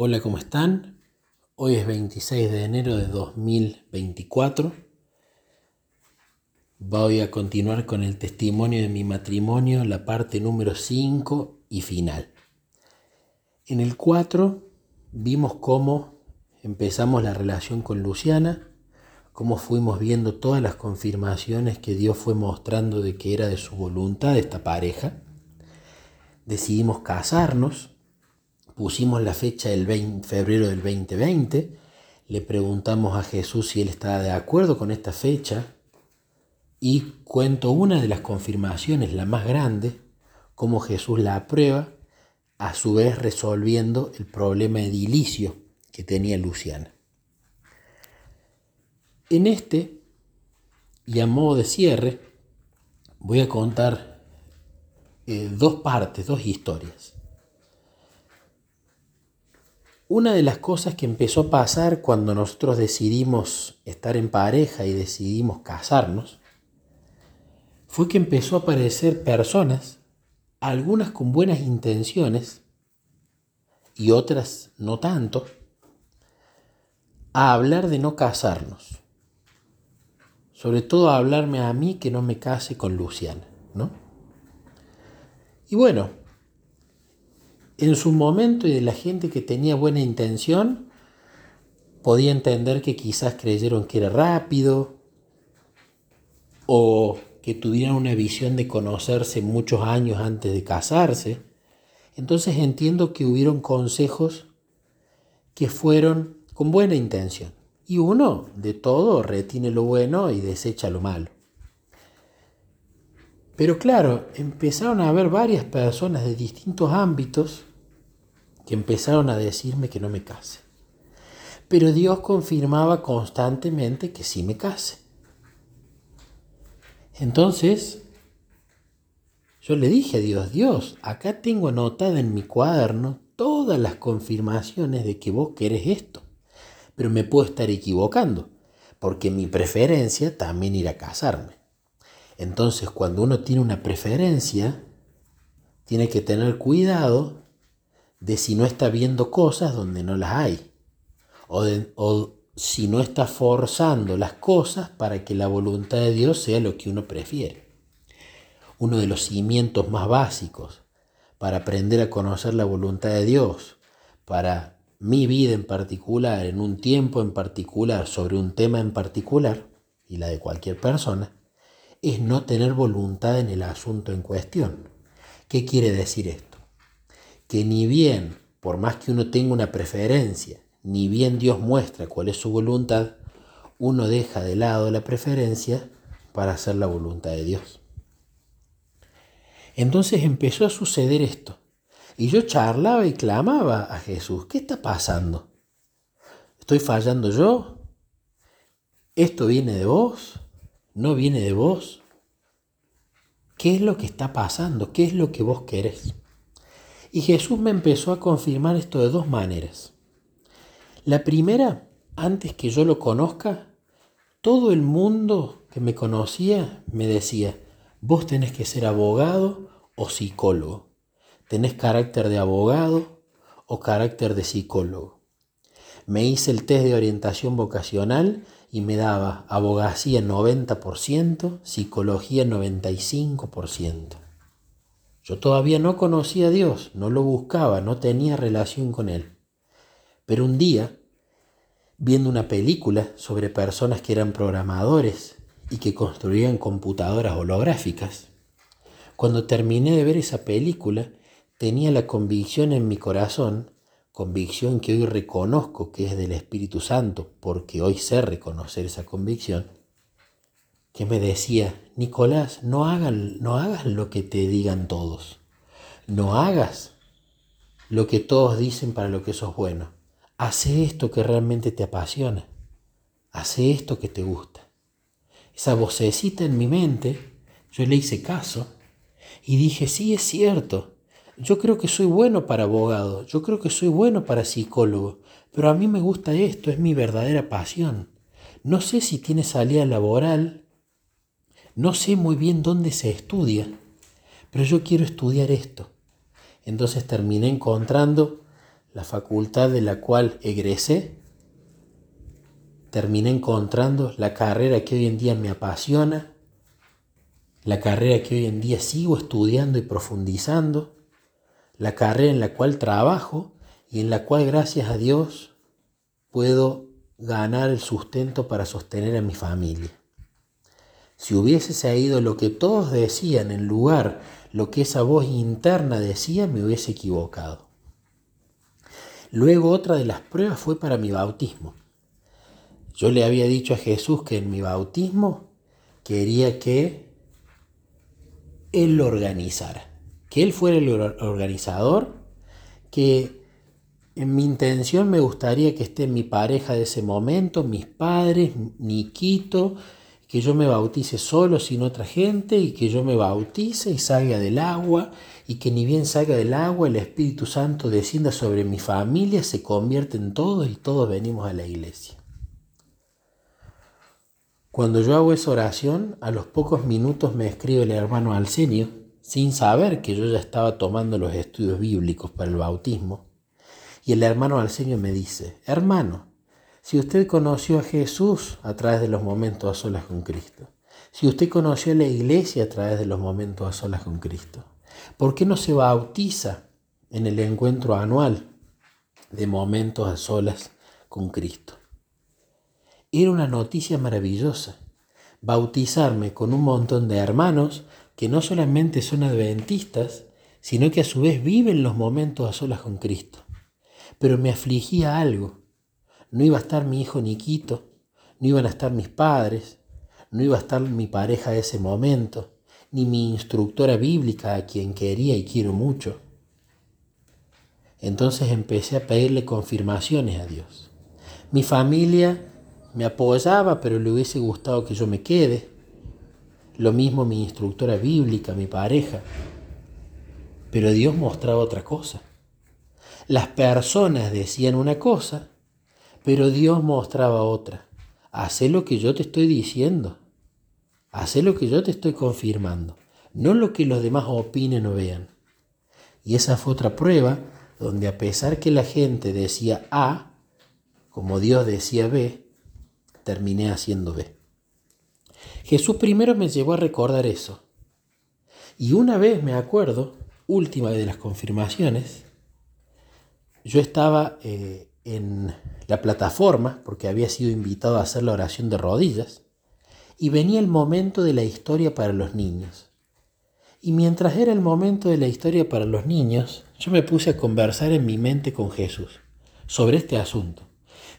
Hola, ¿cómo están? Hoy es 26 de enero de 2024. Voy a continuar con el testimonio de mi matrimonio, la parte número 5 y final. En el 4 vimos cómo empezamos la relación con Luciana, cómo fuimos viendo todas las confirmaciones que Dios fue mostrando de que era de su voluntad esta pareja. Decidimos casarnos pusimos la fecha del 20, febrero del 2020, le preguntamos a Jesús si él estaba de acuerdo con esta fecha y cuento una de las confirmaciones, la más grande, cómo Jesús la aprueba, a su vez resolviendo el problema edilicio que tenía Luciana. En este, y a modo de cierre, voy a contar eh, dos partes, dos historias. Una de las cosas que empezó a pasar cuando nosotros decidimos estar en pareja y decidimos casarnos, fue que empezó a aparecer personas, algunas con buenas intenciones y otras no tanto, a hablar de no casarnos. Sobre todo a hablarme a mí que no me case con Luciana, ¿no? Y bueno, en su momento y de la gente que tenía buena intención, podía entender que quizás creyeron que era rápido o que tuvieran una visión de conocerse muchos años antes de casarse. Entonces entiendo que hubieron consejos que fueron con buena intención. Y uno de todo retiene lo bueno y desecha lo malo. Pero claro, empezaron a haber varias personas de distintos ámbitos que empezaron a decirme que no me case. Pero Dios confirmaba constantemente que sí me case. Entonces, yo le dije a Dios, Dios, acá tengo anotada en mi cuaderno todas las confirmaciones de que vos querés esto. Pero me puedo estar equivocando, porque mi preferencia también ir a casarme. Entonces, cuando uno tiene una preferencia, tiene que tener cuidado de si no está viendo cosas donde no las hay, o, o si no está forzando las cosas para que la voluntad de Dios sea lo que uno prefiere. Uno de los cimientos más básicos para aprender a conocer la voluntad de Dios, para mi vida en particular, en un tiempo en particular, sobre un tema en particular, y la de cualquier persona, es no tener voluntad en el asunto en cuestión. ¿Qué quiere decir esto? Que ni bien, por más que uno tenga una preferencia, ni bien Dios muestra cuál es su voluntad, uno deja de lado la preferencia para hacer la voluntad de Dios. Entonces empezó a suceder esto. Y yo charlaba y clamaba a Jesús, ¿qué está pasando? ¿Estoy fallando yo? ¿Esto viene de vos? ¿No viene de vos? ¿Qué es lo que está pasando? ¿Qué es lo que vos querés? Y Jesús me empezó a confirmar esto de dos maneras. La primera, antes que yo lo conozca, todo el mundo que me conocía me decía, vos tenés que ser abogado o psicólogo. Tenés carácter de abogado o carácter de psicólogo. Me hice el test de orientación vocacional y me daba abogacía 90%, psicología 95%. Yo todavía no conocía a Dios, no lo buscaba, no tenía relación con Él. Pero un día, viendo una película sobre personas que eran programadores y que construían computadoras holográficas, cuando terminé de ver esa película, tenía la convicción en mi corazón, convicción que hoy reconozco que es del Espíritu Santo, porque hoy sé reconocer esa convicción, que me decía, Nicolás, no, hagan, no hagas lo que te digan todos. No hagas lo que todos dicen para lo que sos bueno. Hace esto que realmente te apasiona. Hace esto que te gusta. Esa vocecita en mi mente, yo le hice caso y dije, sí, es cierto. Yo creo que soy bueno para abogado, yo creo que soy bueno para psicólogo, pero a mí me gusta esto, es mi verdadera pasión. No sé si tiene salida laboral, no sé muy bien dónde se estudia, pero yo quiero estudiar esto. Entonces terminé encontrando la facultad de la cual egresé, terminé encontrando la carrera que hoy en día me apasiona, la carrera que hoy en día sigo estudiando y profundizando, la carrera en la cual trabajo y en la cual gracias a Dios puedo ganar el sustento para sostener a mi familia. Si hubiese sabido lo que todos decían en lugar lo que esa voz interna decía, me hubiese equivocado. Luego otra de las pruebas fue para mi bautismo. Yo le había dicho a Jesús que en mi bautismo quería que Él lo organizara, que Él fuera el organizador, que en mi intención me gustaría que esté mi pareja de ese momento, mis padres, Niquito, que yo me bautice solo sin otra gente y que yo me bautice y salga del agua y que ni bien salga del agua el Espíritu Santo descienda sobre mi familia, se convierte en todos y todos venimos a la iglesia. Cuando yo hago esa oración, a los pocos minutos me escribe el hermano Alcenio, sin saber que yo ya estaba tomando los estudios bíblicos para el bautismo, y el hermano Alcenio me dice, hermano, si usted conoció a Jesús a través de los momentos a solas con Cristo, si usted conoció a la iglesia a través de los momentos a solas con Cristo, ¿por qué no se bautiza en el encuentro anual de momentos a solas con Cristo? Era una noticia maravillosa, bautizarme con un montón de hermanos que no solamente son adventistas, sino que a su vez viven los momentos a solas con Cristo. Pero me afligía algo, no iba a estar mi hijo Niquito, no iban a estar mis padres, no iba a estar mi pareja de ese momento, ni mi instructora bíblica a quien quería y quiero mucho. Entonces empecé a pedirle confirmaciones a Dios. Mi familia me apoyaba, pero le hubiese gustado que yo me quede. Lo mismo mi instructora bíblica, mi pareja. Pero Dios mostraba otra cosa. Las personas decían una cosa pero Dios mostraba otra. Hace lo que yo te estoy diciendo. Hace lo que yo te estoy confirmando. No lo que los demás opinen o vean. Y esa fue otra prueba donde a pesar que la gente decía A, como Dios decía B, terminé haciendo B. Jesús primero me llevó a recordar eso. Y una vez me acuerdo, última de las confirmaciones, yo estaba eh, en la plataforma, porque había sido invitado a hacer la oración de rodillas, y venía el momento de la historia para los niños. Y mientras era el momento de la historia para los niños, yo me puse a conversar en mi mente con Jesús sobre este asunto.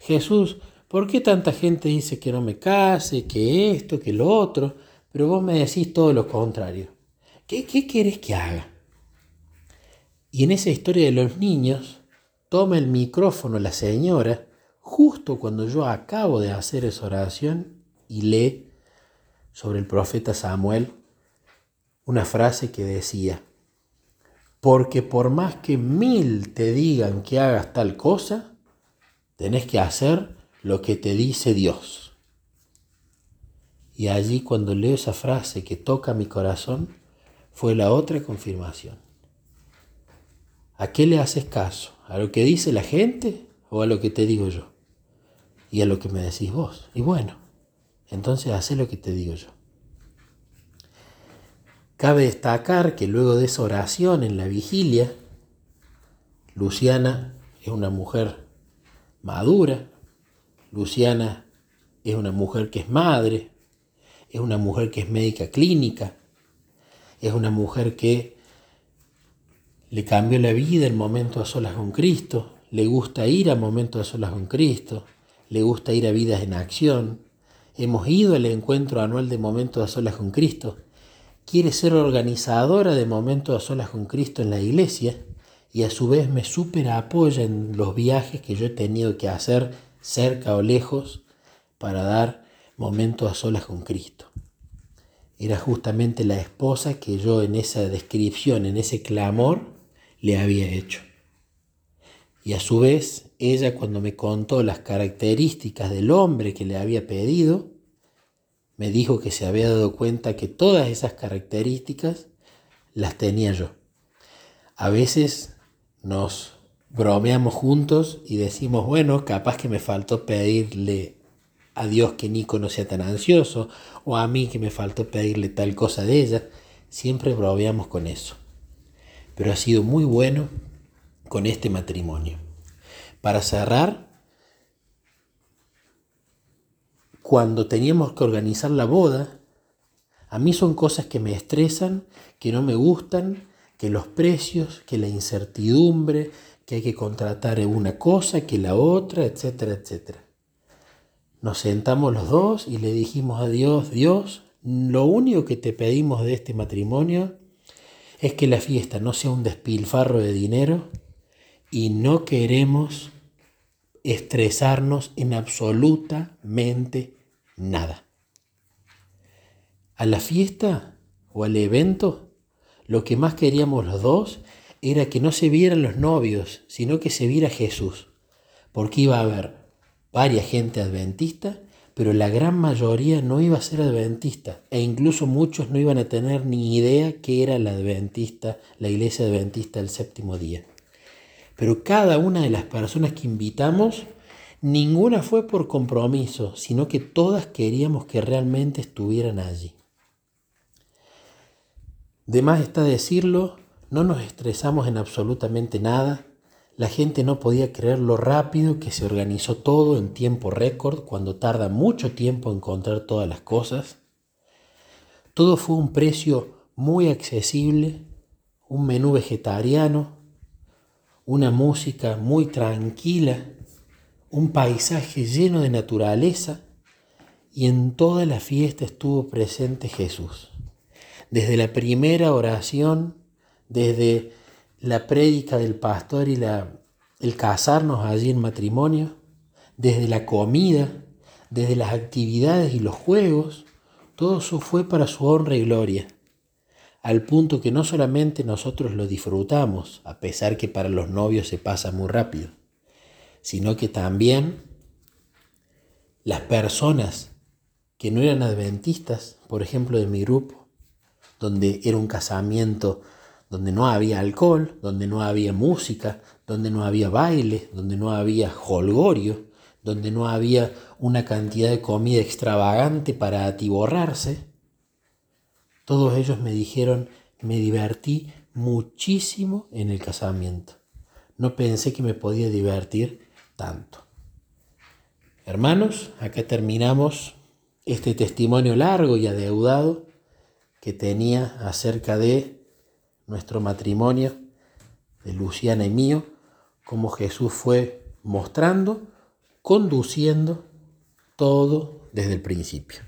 Jesús, ¿por qué tanta gente dice que no me case, que esto, que lo otro? Pero vos me decís todo lo contrario. ¿Qué, qué querés que haga? Y en esa historia de los niños, toma el micrófono la señora justo cuando yo acabo de hacer esa oración y lee sobre el profeta Samuel una frase que decía, porque por más que mil te digan que hagas tal cosa, tenés que hacer lo que te dice Dios. Y allí cuando leo esa frase que toca mi corazón, fue la otra confirmación. ¿A qué le haces caso? ¿A lo que dice la gente o a lo que te digo yo? y a lo que me decís vos. Y bueno, entonces hace lo que te digo yo. Cabe destacar que luego de esa oración en la vigilia, Luciana es una mujer madura, Luciana es una mujer que es madre, es una mujer que es médica clínica, es una mujer que le cambió la vida en momentos a solas con Cristo, le gusta ir a momentos a solas con Cristo, le gusta ir a vidas en acción, hemos ido al encuentro anual de Momentos a Solas con Cristo, quiere ser organizadora de Momentos a Solas con Cristo en la iglesia y a su vez me super apoya en los viajes que yo he tenido que hacer cerca o lejos para dar Momentos a Solas con Cristo. Era justamente la esposa que yo en esa descripción, en ese clamor, le había hecho. Y a su vez, ella cuando me contó las características del hombre que le había pedido, me dijo que se había dado cuenta que todas esas características las tenía yo. A veces nos bromeamos juntos y decimos, bueno, capaz que me faltó pedirle a Dios que Nico no sea tan ansioso, o a mí que me faltó pedirle tal cosa de ella. Siempre bromeamos con eso. Pero ha sido muy bueno con este matrimonio. Para cerrar, cuando teníamos que organizar la boda, a mí son cosas que me estresan, que no me gustan, que los precios, que la incertidumbre, que hay que contratar una cosa, que la otra, etcétera, etcétera. Nos sentamos los dos y le dijimos a Dios, Dios, lo único que te pedimos de este matrimonio es que la fiesta no sea un despilfarro de dinero y no queremos estresarnos en absolutamente nada. A la fiesta o al evento, lo que más queríamos los dos era que no se vieran los novios, sino que se viera Jesús, porque iba a haber varias gente adventista, pero la gran mayoría no iba a ser adventista, e incluso muchos no iban a tener ni idea que era la adventista, la iglesia adventista del séptimo día. Pero cada una de las personas que invitamos, ninguna fue por compromiso, sino que todas queríamos que realmente estuvieran allí. De más está decirlo, no nos estresamos en absolutamente nada. La gente no podía creer lo rápido que se organizó todo en tiempo récord, cuando tarda mucho tiempo encontrar todas las cosas. Todo fue un precio muy accesible, un menú vegetariano, una música muy tranquila, un paisaje lleno de naturaleza y en toda la fiesta estuvo presente Jesús. Desde la primera oración, desde la prédica del pastor y la, el casarnos allí en matrimonio, desde la comida, desde las actividades y los juegos, todo eso fue para su honra y gloria al punto que no solamente nosotros lo disfrutamos, a pesar que para los novios se pasa muy rápido, sino que también las personas que no eran adventistas, por ejemplo de mi grupo, donde era un casamiento donde no había alcohol, donde no había música, donde no había baile, donde no había holgorio, donde no había una cantidad de comida extravagante para atiborrarse, todos ellos me dijeron, me divertí muchísimo en el casamiento. No pensé que me podía divertir tanto. Hermanos, acá terminamos este testimonio largo y adeudado que tenía acerca de nuestro matrimonio, de Luciana y mío, cómo Jesús fue mostrando, conduciendo todo desde el principio.